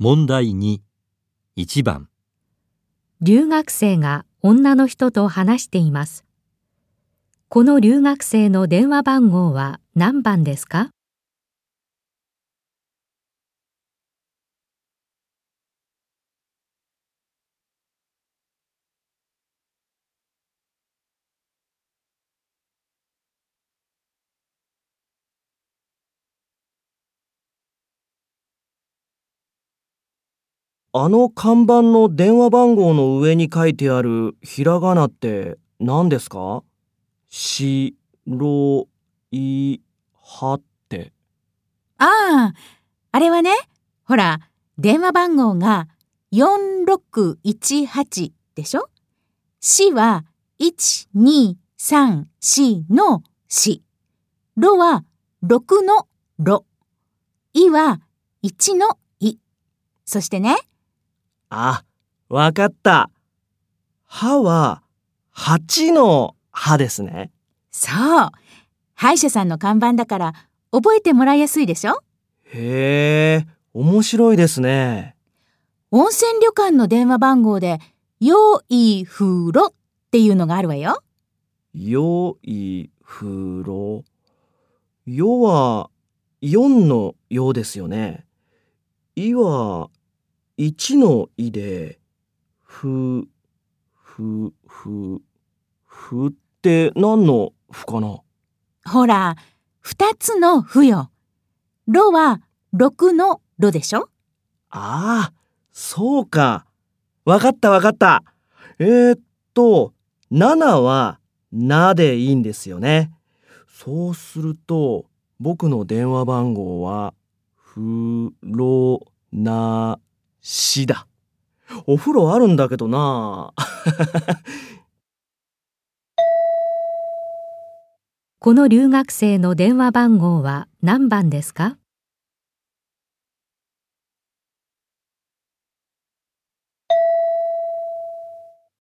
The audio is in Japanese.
問題2、1番、留学生が女の人と話しています。この留学生の電話番号は何番ですか？あの看板の電話番号の上に書いてあるひらがなって何ですか？し、ろ、い、はって。ああ、あれはね、ほら、電話番号が4618でしょ？市は1234の市。ろは6のろ。いは1のい。そしてね、あ、わかった。はは、8のはですね。そう。歯医者さんの看板だから覚えてもらいやすいでしょ？へえ、面白いですね。温泉旅館の電話番号で、よい風呂っていうのがあるわよ。よい風呂。よは4のよですよね。いは1のいで、ふ、ふ、ふ、ふって何のふかな？ほら、二つのふよ。ろは六のろでしょ？ああ、そうか。わかったわかった。えー、っと、7はなでいいんですよね。そうすると、僕の電話番号は、ふろなしだ。お風呂あるんだけどな。この留学生の電話番号は何番ですか？